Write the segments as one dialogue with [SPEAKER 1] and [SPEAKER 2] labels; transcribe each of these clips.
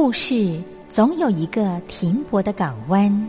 [SPEAKER 1] 故事总有一个停泊的港湾。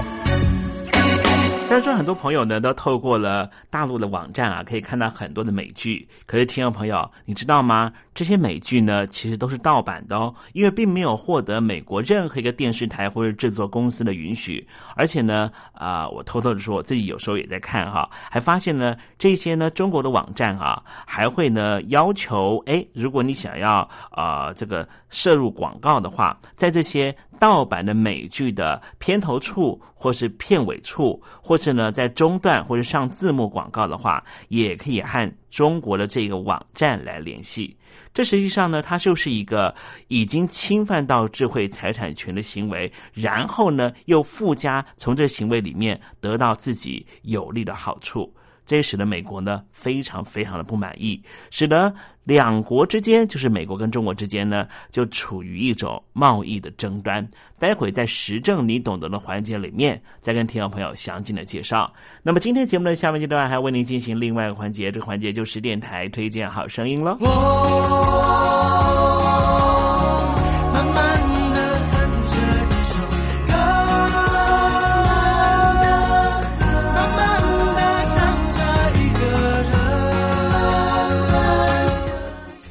[SPEAKER 2] 虽然说很多朋友呢都透过了大陆的网站啊，可以看到很多的美剧，可是听众朋友，你知道吗？这些美剧呢，其实都是盗版的哦，因为并没有获得美国任何一个电视台或者制作公司的允许。而且呢，啊，我偷偷的说，我自己有时候也在看哈，还发现呢，这些呢中国的网站啊，还会呢要求，哎，如果你想要啊这个摄入广告的话，在这些盗版的美剧的片头处或是片尾处，或是呢在中段或者上字幕广告的话，也可以和中国的这个网站来联系。这实际上呢，它就是一个已经侵犯到智慧财产权的行为，然后呢，又附加从这行为里面得到自己有利的好处，这使得美国呢非常非常的不满意，使得两国之间，就是美国跟中国之间呢，就处于一种贸易的争端。待会在时政你懂得的环节里面，再跟听众朋友详尽的介绍。那么今天节目的下半阶段还为您进行另外一个环节，这个环节就是电台推荐好声音喽。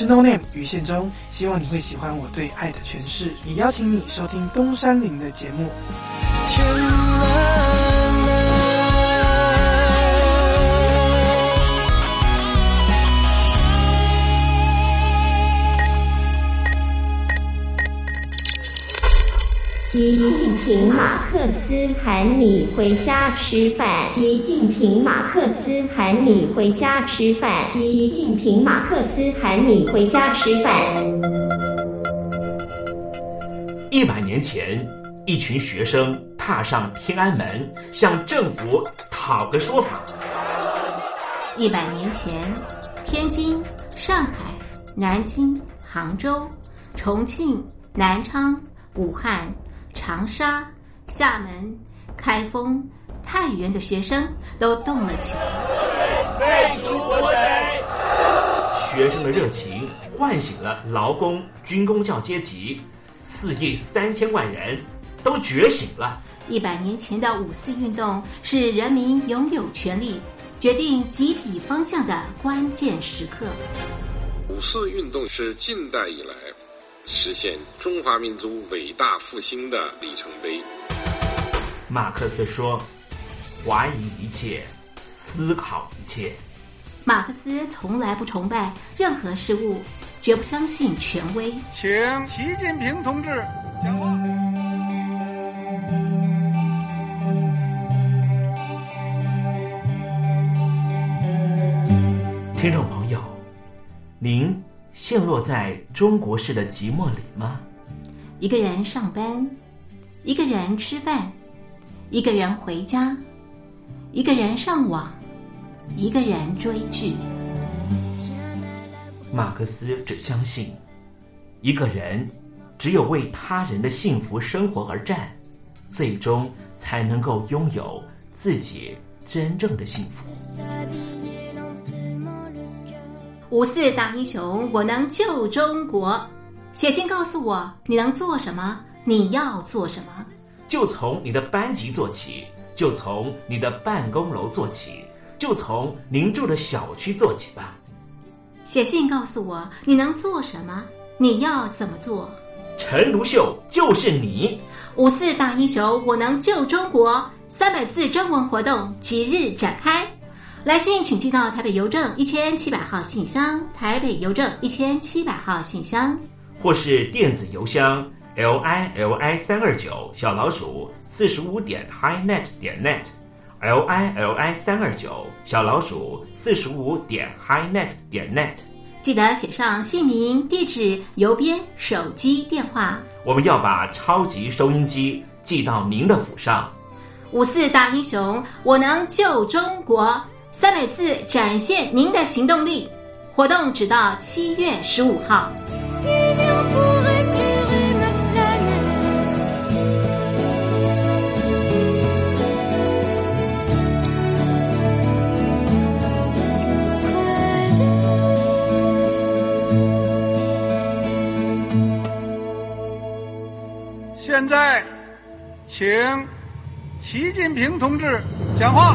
[SPEAKER 3] 是 No Name 于宪忠，希望你会喜欢我对爱的诠释，也邀请你收听东山林的节目。
[SPEAKER 4] 天
[SPEAKER 5] 习近平马克思喊你回家吃饭。习近平马克思喊你回家吃饭。习近平马克思喊你回家吃饭。
[SPEAKER 2] 一百年前，一群学生踏上天安门，向政府讨个说法。
[SPEAKER 6] 一百年前，天津、上海、南京、杭州、重庆、南昌、武汉、长沙、厦门、开封、太原的学生都动了起来。
[SPEAKER 7] 废除国贼！
[SPEAKER 2] 学生的热情唤醒了劳工、军工教阶级，四亿三千万人都觉醒了。
[SPEAKER 6] 一百年前的五四运动是人民拥有权利、决定集体方向的关键时刻。
[SPEAKER 8] 五四运动是近代以来实现中华民族伟大复兴的里程碑。
[SPEAKER 2] 马克思说：“怀疑一切，思考一切。”
[SPEAKER 6] 马克思从来不崇拜任何事物，绝不相信权威。
[SPEAKER 9] 请习近平同志讲话。
[SPEAKER 2] 听众朋友，您陷落在中国式的寂寞里吗？
[SPEAKER 6] 一个人上班，一个人吃饭，一个人回家，一个人上网，一个人追剧。
[SPEAKER 2] 马克思只相信，一个人只有为他人的幸福生活而战，最终才能够拥有自己真正的幸福。
[SPEAKER 6] 五四大英雄，我能救中国。写信告诉我你能做什么，你要做什么。
[SPEAKER 2] 就从你的班级做起，就从你的办公楼做起，就从您住的小区做起吧。
[SPEAKER 6] 写信告诉我你能做什么，你要怎么做。
[SPEAKER 2] 陈独秀就是你，
[SPEAKER 6] 五四大英雄，我能救中国。三百字征文活动即日展开，来信请寄到台北邮政一千七百号信箱，台北邮政一千七百号信箱，
[SPEAKER 2] 或是电子邮箱 l i l i 三二九小老鼠四十五点 highnet 点 net l i l i 三二九小老鼠四十五点 highnet 点 net。
[SPEAKER 6] 记得写上姓名、地址、邮编、手机电话。
[SPEAKER 2] 我们要把超级收音机寄到您的府上。
[SPEAKER 6] 五四大英雄，我能救中国。三百字展现您的行动力。活动直到七月十五号。
[SPEAKER 9] 现在，请。习近平同志讲话。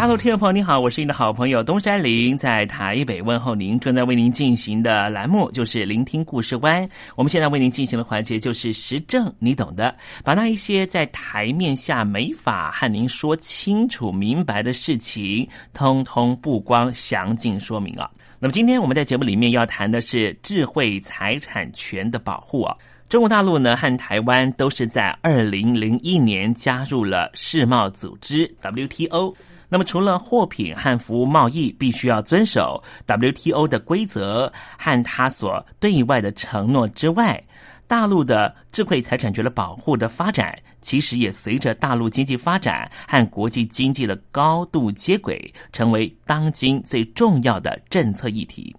[SPEAKER 2] 大陆听众朋友，你好，我是你的好朋友东山林，在台北问候您。正在为您进行的栏目就是聆听故事湾。我们现在为您进行的环节就是时政，你懂的，把那一些在台面下没法和您说清楚明白的事情，通通不光详尽说明啊。那么今天我们在节目里面要谈的是智慧财产权的保护啊。中国大陆呢和台湾都是在二零零一年加入了世贸组织 WTO。那么，除了货品和服务贸易必须要遵守 WTO 的规则和它所对外的承诺之外，大陆的智慧财产权的保护的发展，其实也随着大陆经济发展和国际经济的高度接轨，成为当今最重要的政策议题。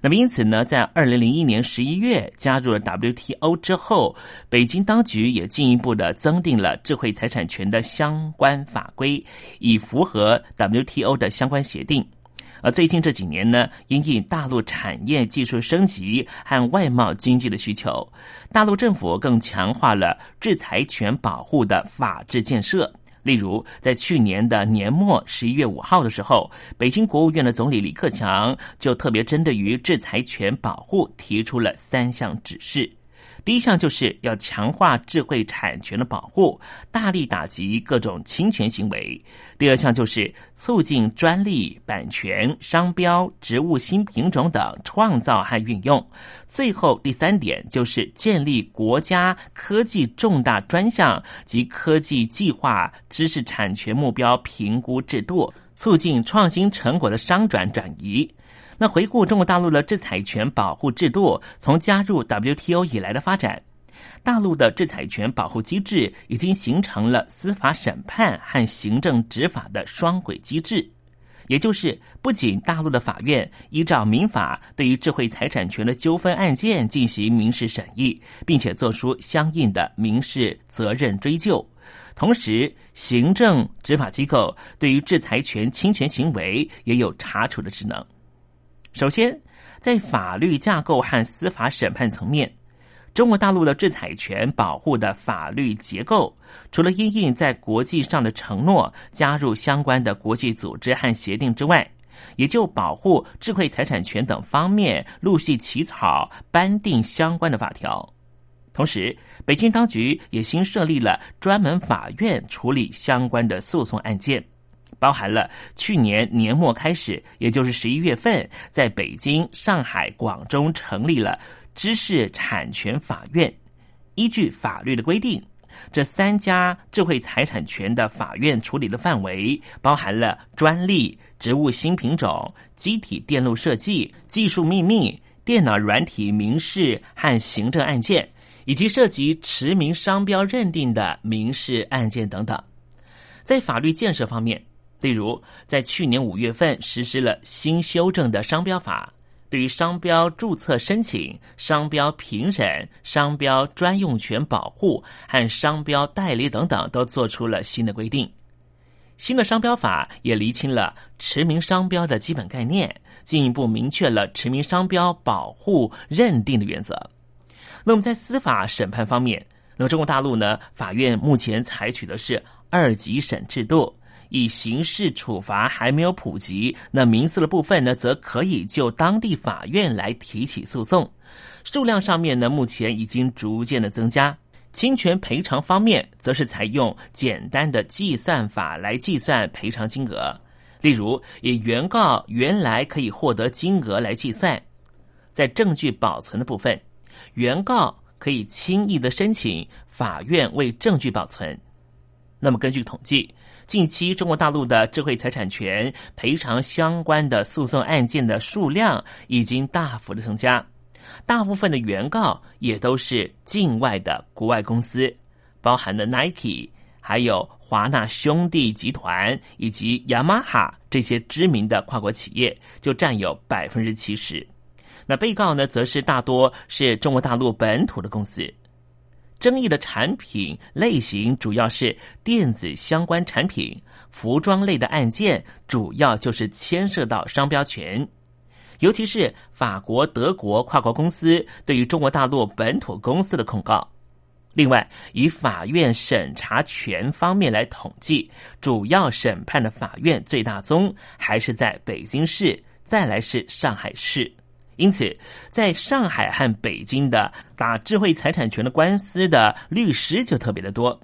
[SPEAKER 2] 那么，因此呢，在二零零一年十一月加入了 WTO 之后，北京当局也进一步的增订了智慧财产权的相关法规，以符合 WTO 的相关协定。而最近这几年呢，因应大陆产业技术升级和外贸经济的需求，大陆政府更强化了制裁权保护的法治建设。例如，在去年的年末十一月五号的时候，北京国务院的总理李克强就特别针对于制裁权保护提出了三项指示。第一项就是要强化智慧产权的保护，大力打击各种侵权行为；第二项就是促进专利、版权、商标、植物新品种等创造和运用；最后第三点就是建立国家科技重大专项及科技计划知识产权目标评估制度，促进创新成果的商转转移。那回顾中国大陆的制裁权保护制度，从加入 WTO 以来的发展，大陆的制裁权保护机制已经形成了司法审判和行政执法的双轨机制。也就是，不仅大陆的法院依照民法对于智慧财产权的纠纷案件进行民事审议，并且做出相应的民事责任追究，同时行政执法机构对于制裁权侵权行为也有查处的职能。首先，在法律架构和司法审判层面，中国大陆的制裁权保护的法律结构，除了因应在国际上的承诺，加入相关的国际组织和协定之外，也就保护智慧财产权等方面陆续起草颁定相关的法条。同时，北京当局也新设立了专门法院处理相关的诉讼案件。包含了去年年末开始，也就是十一月份，在北京、上海、广州成立了知识产权法院。依据法律的规定，这三家智慧财产权的法院处理的范围包含了专利、植物新品种、机体电路设计、技术秘密、电脑软体民事和行政案件，以及涉及驰名商标认定的民事案件等等。在法律建设方面，例如，在去年五月份实施了新修正的商标法，对于商标注册申请、商标评审、商标专用权保护和商标代理等等，都做出了新的规定。新的商标法也厘清了驰名商标的基本概念，进一步明确了驰名商标保护认定的原则。那么，在司法审判方面，那么中国大陆呢？法院目前采取的是二级审制度。以刑事处罚还没有普及，那民事的部分呢，则可以就当地法院来提起诉讼。数量上面呢，目前已经逐渐的增加。侵权赔偿方面，则是采用简单的计算法来计算赔偿金额，例如以原告原来可以获得金额来计算。在证据保存的部分，原告可以轻易的申请法院为证据保存。那么根据统计。近期，中国大陆的智慧财产权赔偿相关的诉讼案件的数量已经大幅的增加，大部分的原告也都是境外的国外公司，包含了 Nike、还有华纳兄弟集团以及雅马哈这些知名的跨国企业，就占有百分之七十。那被告呢，则是大多是中国大陆本土的公司。争议的产品类型主要是电子相关产品，服装类的案件主要就是牵涉到商标权，尤其是法国、德国跨国公司对于中国大陆本土公司的控告。另外，以法院审查权方面来统计，主要审判的法院最大宗还是在北京市，再来是上海市。因此，在上海和北京的打智慧财产权的官司的律师就特别的多。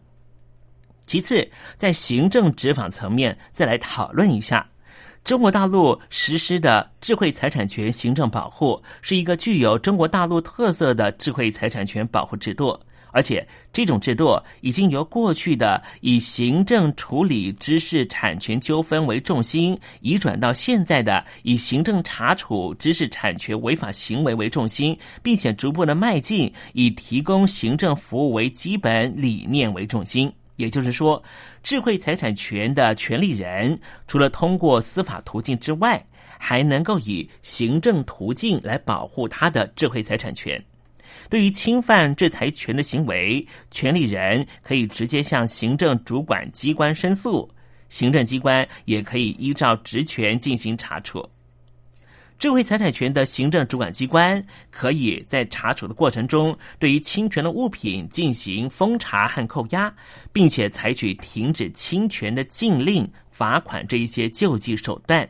[SPEAKER 2] 其次，在行政执法层面，再来讨论一下，中国大陆实施的智慧财产权行政保护是一个具有中国大陆特色的智慧财产权保护制度。而且，这种制度已经由过去的以行政处理知识产权纠纷为重心，移转到现在的以行政查处知识产权违法行为为重心，并且逐步的迈进以提供行政服务为基本理念为重心。也就是说，智慧财产权的权利人，除了通过司法途径之外，还能够以行政途径来保护他的智慧财产权。对于侵犯制裁权的行为，权利人可以直接向行政主管机关申诉，行政机关也可以依照职权进行查处。智慧财产权的行政主管机关可以在查处的过程中，对于侵权的物品进行封查和扣押，并且采取停止侵权的禁令、罚款这一些救济手段。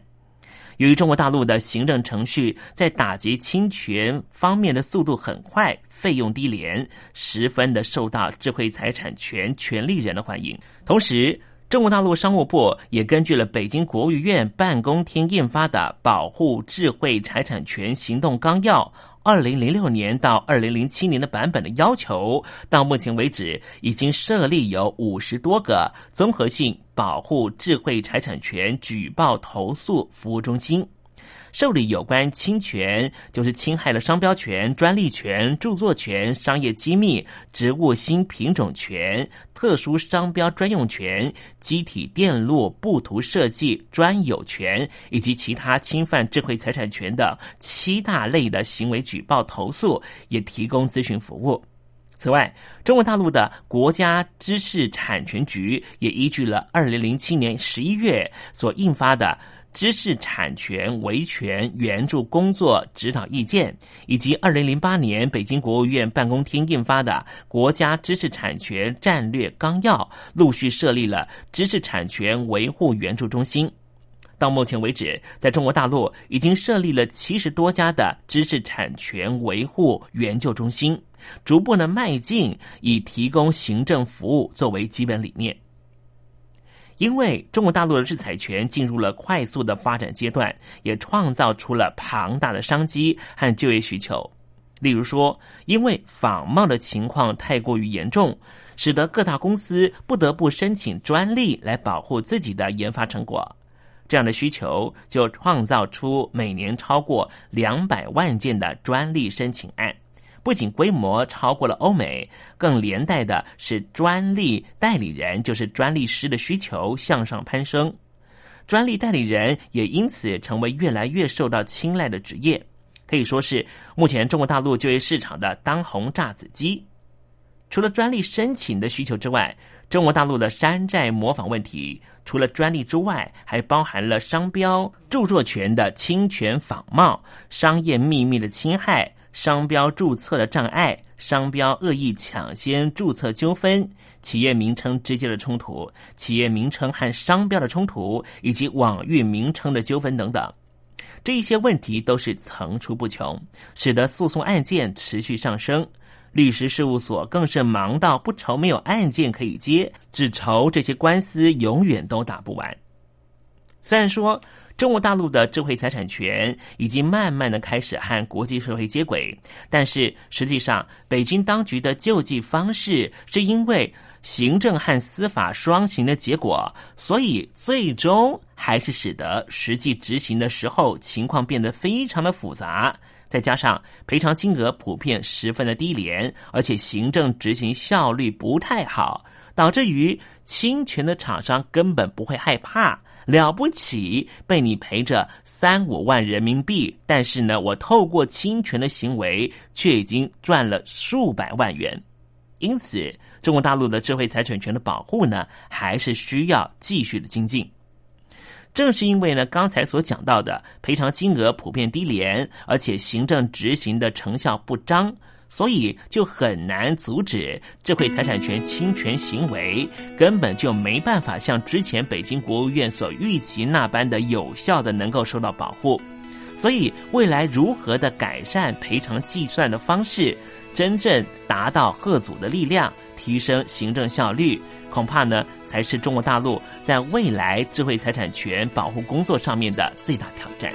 [SPEAKER 2] 由于中国大陆的行政程序在打击侵权方面的速度很快，费用低廉，十分的受到智慧财产权权利人的欢迎。同时，中国大陆商务部也根据了北京国务院办公厅印发的《保护智慧财产权行动纲要》。二零零六年到二零零七年的版本的要求，到目前为止已经设立有五十多个综合性保护智慧财产权举报投诉服务中心。受理有关侵权，就是侵害了商标权、专利权、著作权、商业机密、植物新品种权、特殊商标专用权、机体电路布图设计专有权以及其他侵犯智慧财产权的七大类的行为举报投诉，也提供咨询服务。此外，中国大陆的国家知识产权局也依据了二零零七年十一月所印发的。知识产权维权援助工作指导意见，以及二零零八年北京国务院办公厅印发的《国家知识产权战略纲要》，陆续设立了知识产权维护援助中心。到目前为止，在中国大陆已经设立了七十多家的知识产权维护援救中心，逐步的迈进以提供行政服务作为基本理念。因为中国大陆的制裁权进入了快速的发展阶段，也创造出了庞大的商机和就业需求。例如说，因为仿冒的情况太过于严重，使得各大公司不得不申请专利来保护自己的研发成果。这样的需求就创造出每年超过两百万件的专利申请案。不仅规模超过了欧美，更连带的是专利代理人，就是专利师的需求向上攀升，专利代理人也因此成为越来越受到青睐的职业，可以说是目前中国大陆就业市场的当红炸子鸡。除了专利申请的需求之外，中国大陆的山寨模仿问题，除了专利之外，还包含了商标、著作权的侵权仿冒、商业秘密的侵害。商标注册的障碍、商标恶意抢先注册纠纷、企业名称之间的冲突、企业名称和商标的冲突，以及网域名称的纠纷等等，这一些问题都是层出不穷，使得诉讼案件持续上升。律师事务所更是忙到不愁没有案件可以接，只愁这些官司永远都打不完。虽然说。中国大陆的智慧财产权已经慢慢的开始和国际社会接轨，但是实际上，北京当局的救济方式是因为行政和司法双行的结果，所以最终还是使得实际执行的时候情况变得非常的复杂。再加上赔偿金额普遍十分的低廉，而且行政执行效率不太好，导致于侵权的厂商根本不会害怕。了不起，被你赔着三五万人民币，但是呢，我透过侵权的行为，却已经赚了数百万元。因此，中国大陆的智慧财产权的保护呢，还是需要继续的精进。正是因为呢，刚才所讲到的赔偿金额普遍低廉，而且行政执行的成效不彰。所以就很难阻止智慧财产权侵权行为，根本就没办法像之前北京国务院所预期那般的有效的能够受到保护。所以未来如何的改善赔偿计算的方式，真正达到贺阻的力量，提升行政效率，恐怕呢才是中国大陆在未来智慧财产权保护工作上面的最大挑战。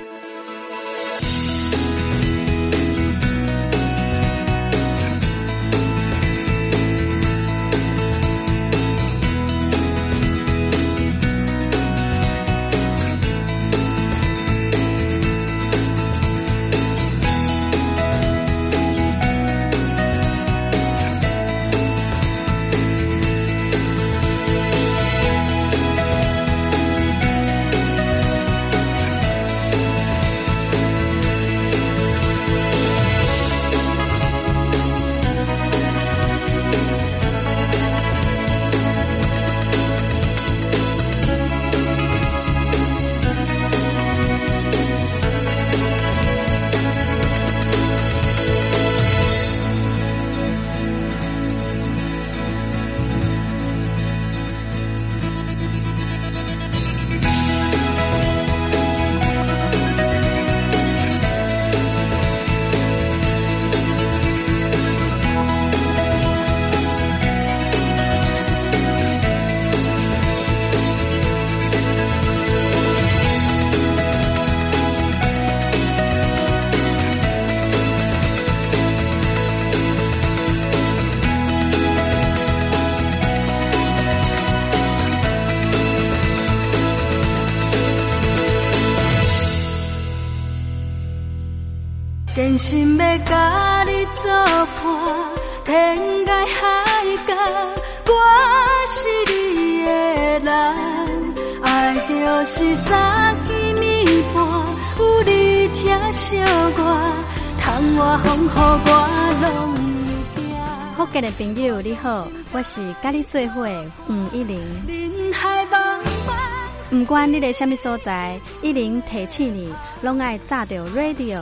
[SPEAKER 4] 心要甲你作伴，天涯海角，我是你的人。爱就是三更暝半，有你疼惜我，窗外风雨我拢会惊。
[SPEAKER 10] 福建的朋友你好，我是甲你做伙黄一玲。
[SPEAKER 4] 人海茫茫。
[SPEAKER 10] 不管你在什么所在，一零提醒你，拢爱炸着 radio，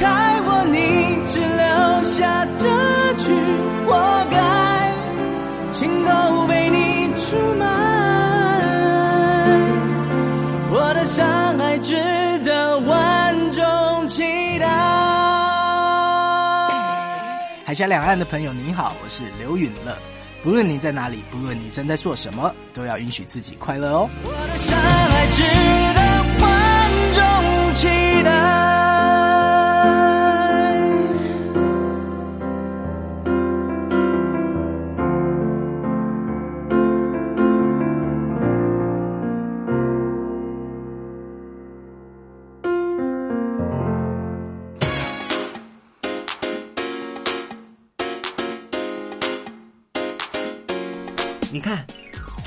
[SPEAKER 4] 该我你只留下这句活该，情都被你出卖，我的伤害值得万众期待。
[SPEAKER 3] 海峡两岸的朋友，你好，我是刘允乐。不论你在哪里，不论你正在做什么，都要允许自己快乐哦。
[SPEAKER 4] 我的伤害值得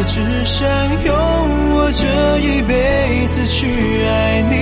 [SPEAKER 4] 我只想用我这一辈子去爱你，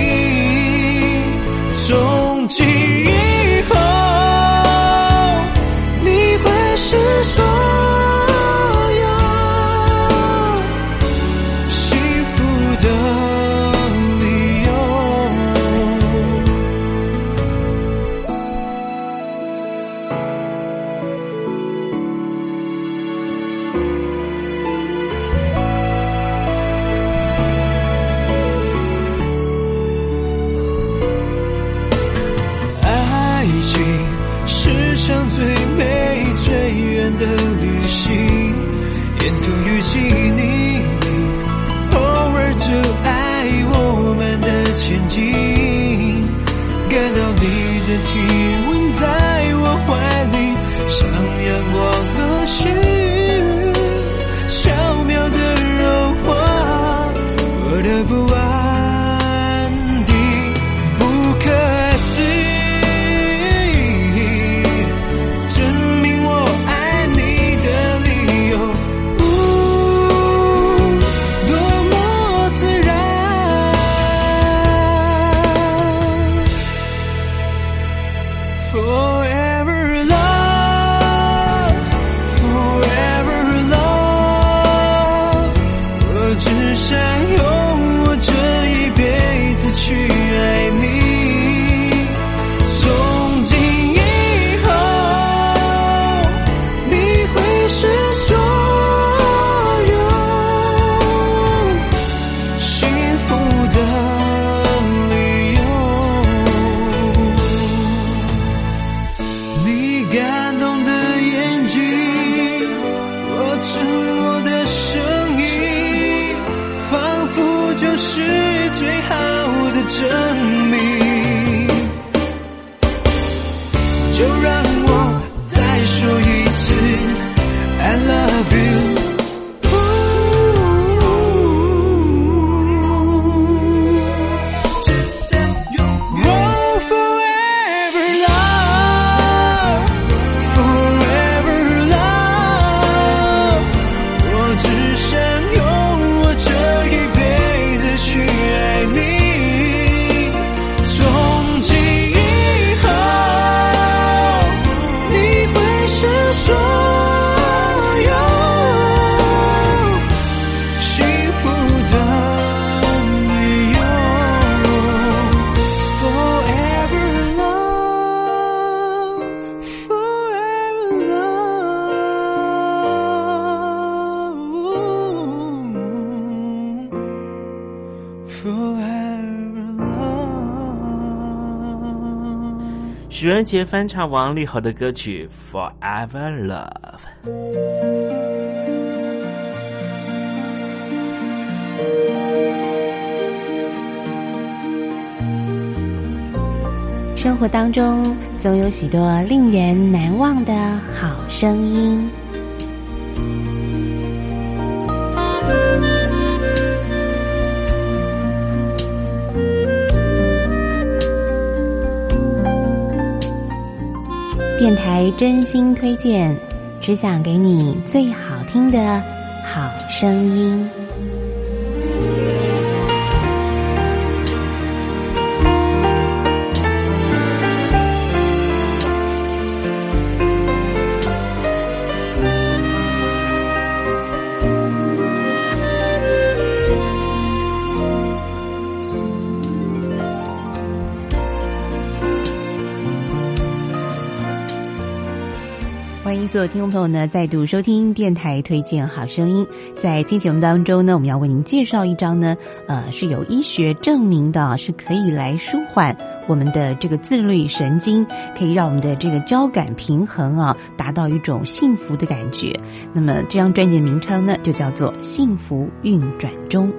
[SPEAKER 2] 许仁杰翻唱王力宏的歌曲《Forever Love》。
[SPEAKER 11] 生活当中总有许多令人难忘的好声音。电台真心推荐，只想给你最好听的好声音。所有听众朋友呢，再度收听电台推荐好声音。在今天节目当中呢，我们要为您介绍一张呢，呃，是有医学证明的，是可以来舒缓我们的这个自律神经，可以让我们的这个交感平衡啊，达到一种幸福的感觉。那么这张专辑的名称呢，就叫做《幸福运转中》。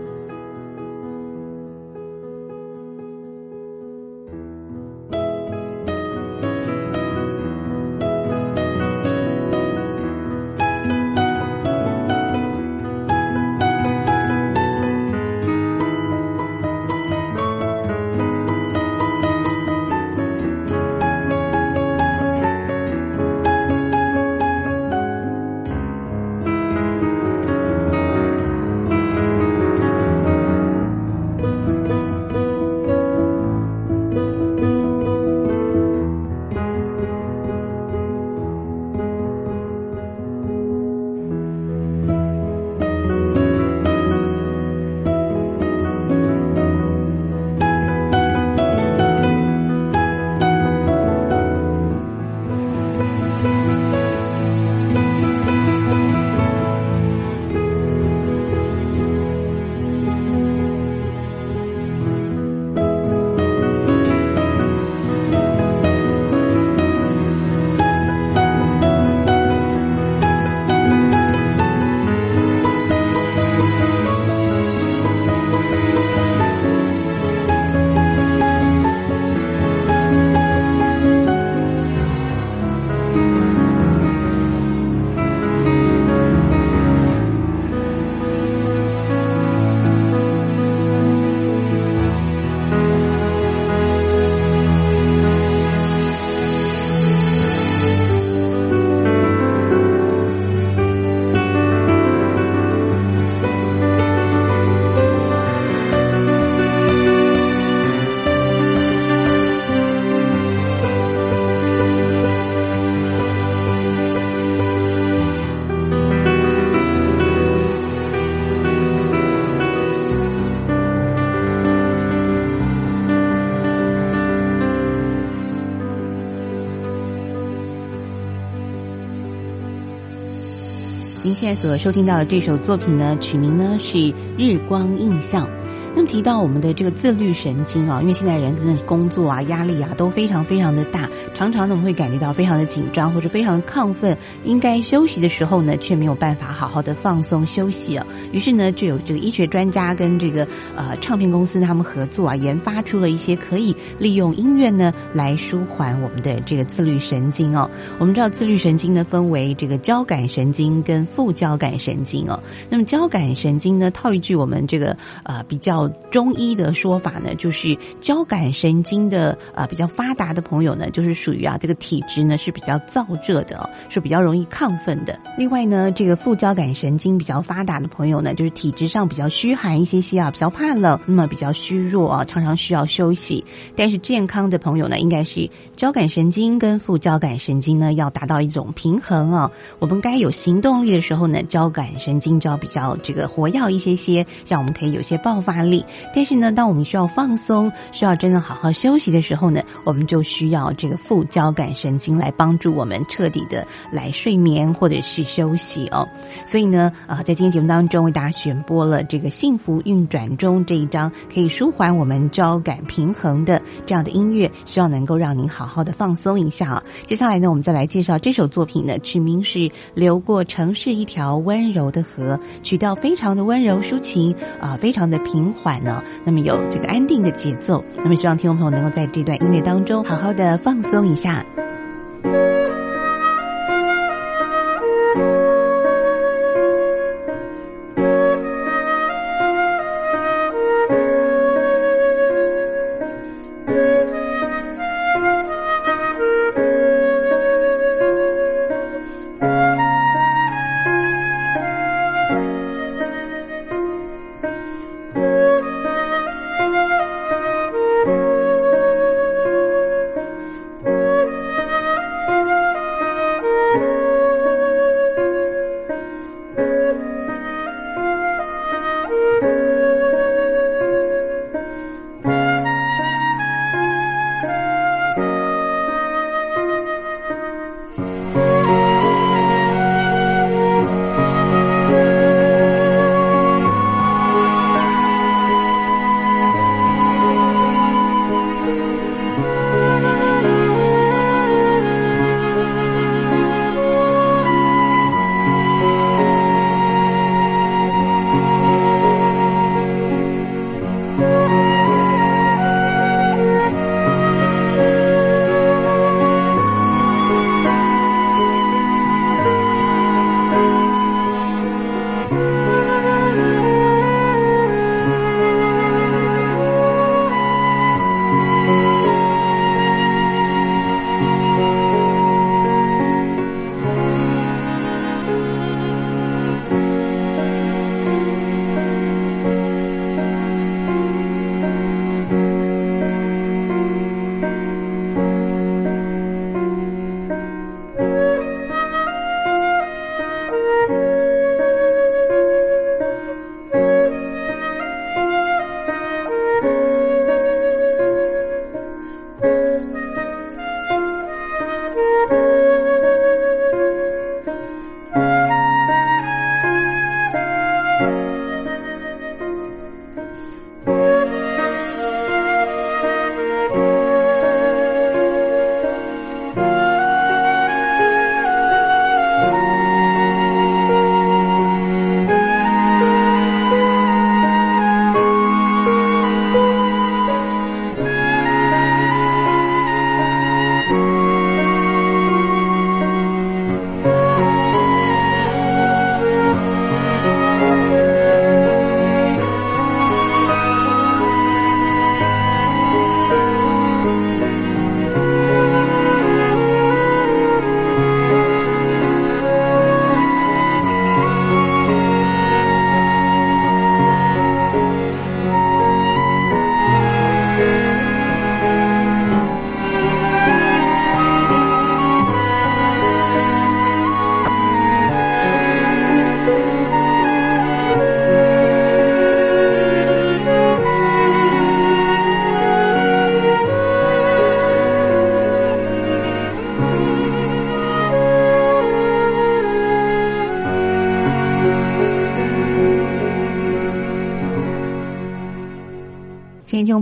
[SPEAKER 11] 所收听到的这首作品呢，曲名呢是《日光印象》。那么提到我们的这个自律神经啊，因为现在人可能工作啊、压力啊都非常非常的大，常常呢我们会感觉到非常的紧张或者非常的亢奋，应该休息的时候呢，却没有办法好好的放松休息啊。于是呢，就有这个医学专家跟这个呃唱片公司他们合作啊，研发出了一些可以利用音乐呢来舒缓我们的这个自律神经哦。我们知道自律神经呢分为这个交感神经跟副交感神经哦。那么交感神经呢，套一句我们这个呃比较。中医的说法呢，就是交感神经的啊比较发达的朋友呢，就是属于啊这个体质呢是比较燥热的，是比较容易亢奋的。另外呢，这个副交感神经比较发达的朋友呢，就是体质上比较虚寒一些些啊，比较怕冷，那么比较虚弱啊，常常需要休息。但是健康的朋友呢，应该是交感神经跟副交感神经呢要达到一种平衡啊。我们该有行动力的时候呢，交感神经就要比较这个活跃一些些，让我们可以有些爆发力。力但是呢，当我们需要放松、需要真的好好休息的时候呢，我们就需要这个副交感神经来帮助我们彻底的来睡眠或者是休息哦。所以呢，啊，在今天节目当中为大家选播了这个《幸福运转中》这一章，可以舒缓我们交感平衡的这样的音乐，希望能够让您好好的放松一下啊。接下来呢，我们再来介绍这首作品呢，曲名是《流过城市一条温柔的河》，曲调非常的温柔抒情啊，非常的平缓。呢，那么有这个安定的节奏，那么希望听众朋友能够在这段音乐当中好好的放松一下。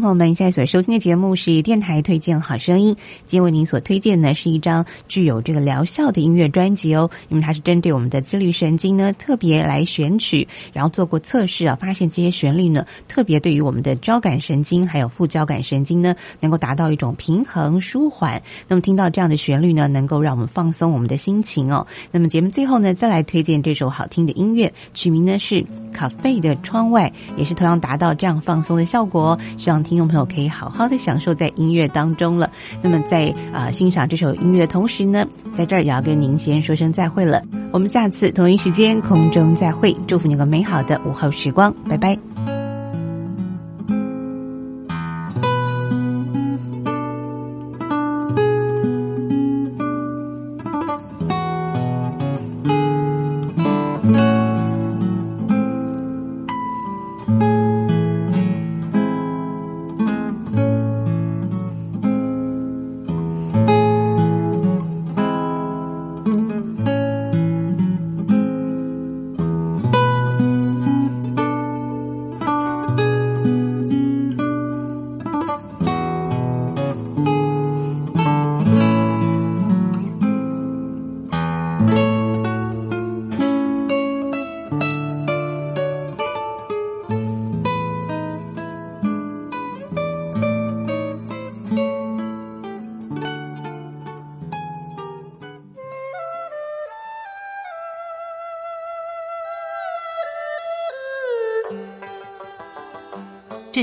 [SPEAKER 11] 朋友们，现在所收听的节目是电台推荐好声音。今天为您所推荐的是一张具有这个疗效的音乐专辑哦，因为它是针对我们的自律神经呢特别来选取，然后做过测试啊，发现这些旋律呢特别对于我们的交感神经还有副交感神经呢能够达到一种平衡舒缓。那么听到这样的旋律呢，能够让我们放松我们的心情哦。那么节目最后呢，再来推荐这首好听的音乐，曲名呢是《咖啡的窗外》，也是同样达到这样放松的效果哦。希望听听众朋友可以好好的享受在音乐当中了。那么在啊、欣赏这首音乐的同时呢，在这儿也要跟您先说声再会了。我们下次同一时间空中再会，祝福你个美好的午后时光，拜拜。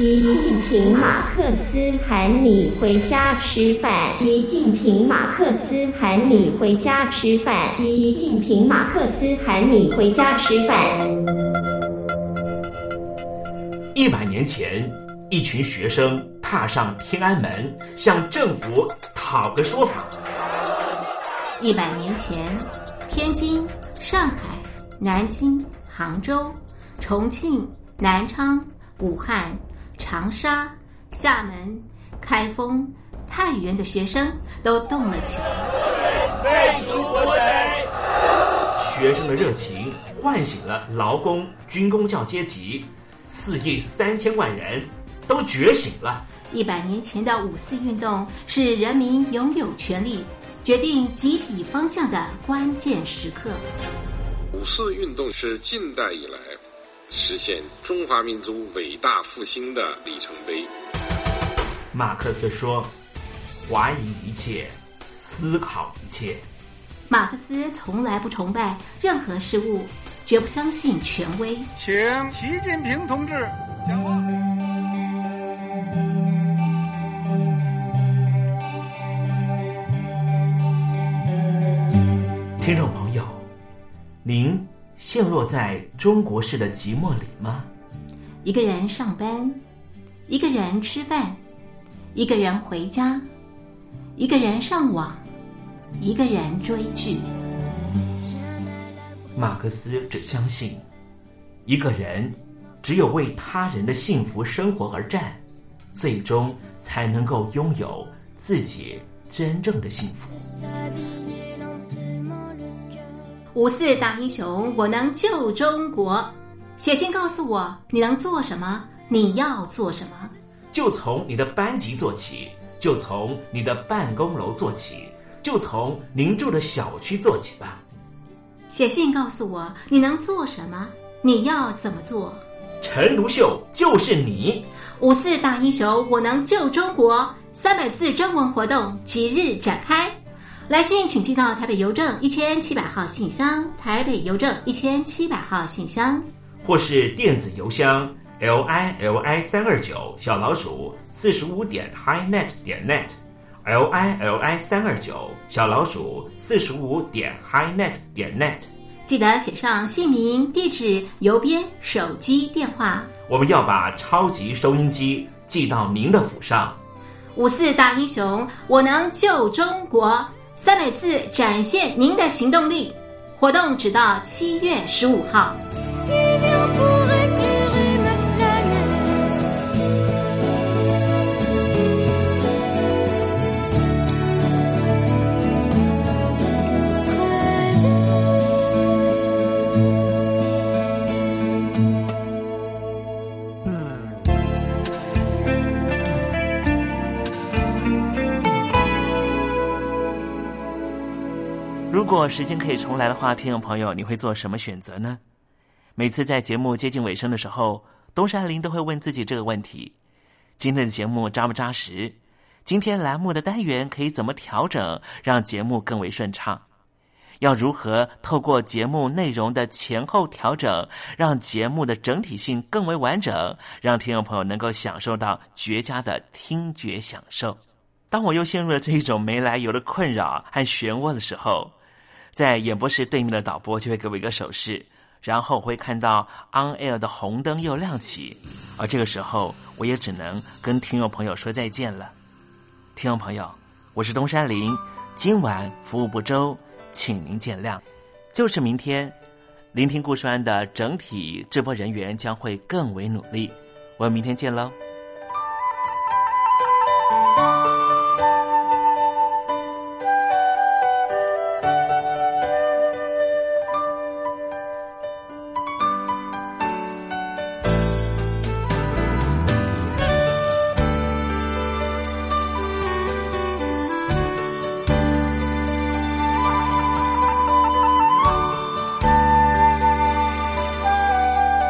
[SPEAKER 5] 习近平马克思喊你回家吃饭。习近平马克思喊你回家吃饭。习近平马克思喊你回家吃饭。
[SPEAKER 2] 一百年前，一群学生踏上天安门，向政府讨个说法。
[SPEAKER 6] 一百年前，天津、上海、南京、杭州、重庆、南昌、武汉。长沙、厦门、开封、太原的学生都动了起来。
[SPEAKER 7] 废除国贼！
[SPEAKER 2] 学生的热情唤醒了劳工、军工教阶级，四亿三千万人都觉醒了。
[SPEAKER 6] 一百年前的五四运动是人民拥有权利、决定集体方向的关键时刻。
[SPEAKER 8] 五四运动是近代以来。实现中华民族伟大复兴的里程碑。
[SPEAKER 2] 马克思说怀疑一切思考一切
[SPEAKER 6] 马克思从来不崇拜任何事物绝不相信权威。
[SPEAKER 9] 请习近平同志讲话。
[SPEAKER 2] 听众朋友您陷落在中国式的寂寞里吗？
[SPEAKER 6] 一个人上班，一个人吃饭，一个人回家，一个人上网，一个人追剧。
[SPEAKER 2] 马克思只相信，一个人只有为他人的幸福生活而战，最终才能够拥有自己真正的幸福。
[SPEAKER 6] 五四大英雄，我能救中国。写信告诉我你能做什么，你要做什么。
[SPEAKER 2] 就从你的班级做起，就从你的办公楼做起，就从您住的小区做起吧。
[SPEAKER 6] 写信告诉我你能做什么，你要怎么做。
[SPEAKER 2] 陈独秀就是你。
[SPEAKER 6] 五四大英雄，我能救中国。三百字征文活动即日展开。来信请寄到台北邮政一千七百号信箱，台北邮政一千七百号信箱，
[SPEAKER 2] 或是电子邮箱 l i l i 三二九小老鼠四十五点 highnet 点 net，l i l i 三二九小老鼠四十五点 highnet 点 net。
[SPEAKER 6] 记得写上姓名、地址、邮编、手机电话。
[SPEAKER 2] 我们要把超级收音机寄到您的府上。
[SPEAKER 6] 五四大英雄，我能救中国。三百次展现您的行动力，活动只到七月十五号。
[SPEAKER 2] 如果时间可以重来的话，听众朋友，你会做什么选择呢？每次在节目接近尾声的时候，东山林都会问自己这个问题：今天的节目扎不扎实？今天栏目的单元可以怎么调整，让节目更为顺畅？要如何透过节目内容的前后调整，让节目的整体性更为完整，让听众朋友能够享受到绝佳的听觉享受？当我又陷入了这一种没来由的困扰和漩涡的时候，在演播室对面的导播就会给我一个手势，然后我会看到 on air 的红灯又亮起，而这个时候我也只能跟听众朋友说再见了。听众朋友，我是东山林，今晚服务不周，请您见谅。就是明天，聆听故事安的整体直播人员将会更为努力。我们明天见喽。